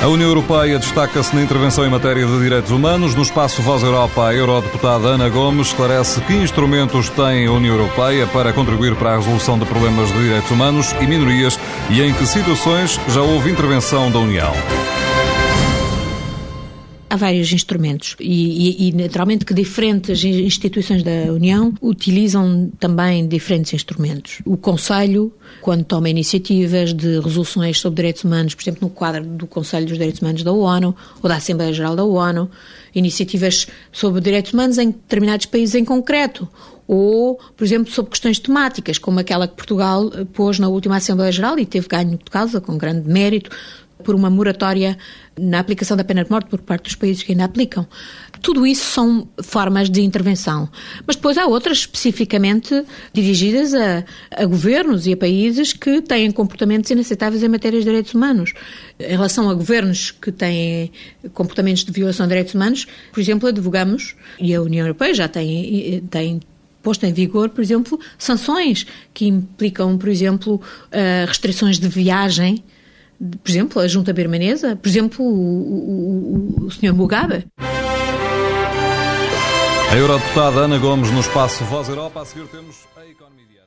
A União Europeia destaca-se na intervenção em matéria de direitos humanos. No espaço Voz Europa, a eurodeputada Ana Gomes esclarece que instrumentos tem a União Europeia para contribuir para a resolução de problemas de direitos humanos e minorias e em que situações já houve intervenção da União. Há vários instrumentos e, e, e, naturalmente, que diferentes instituições da União utilizam também diferentes instrumentos. O Conselho, quando toma iniciativas de resoluções sobre direitos humanos, por exemplo, no quadro do Conselho dos Direitos Humanos da ONU ou da Assembleia Geral da ONU, iniciativas sobre direitos humanos em determinados países em concreto, ou, por exemplo, sobre questões temáticas, como aquela que Portugal pôs na última Assembleia Geral e teve ganho de causa com grande mérito por uma moratória na aplicação da pena de morte por parte dos países que ainda aplicam. Tudo isso são formas de intervenção. Mas depois há outras especificamente dirigidas a, a, governos e a países que têm comportamentos inaceitáveis em matéria de direitos humanos. Em relação a governos que têm comportamentos de violação de direitos humanos, por exemplo, advogamos, e a União Europeia já tem, tem posto em vigor, por exemplo, sanções que implicam, por exemplo, eh, restrições de viagem por exemplo, a junta birmanesa, por exemplo, o, o, o Sr. Mugabe. A eurodeputada Ana Gomes no espaço Voz Europa. A seguir temos a economia.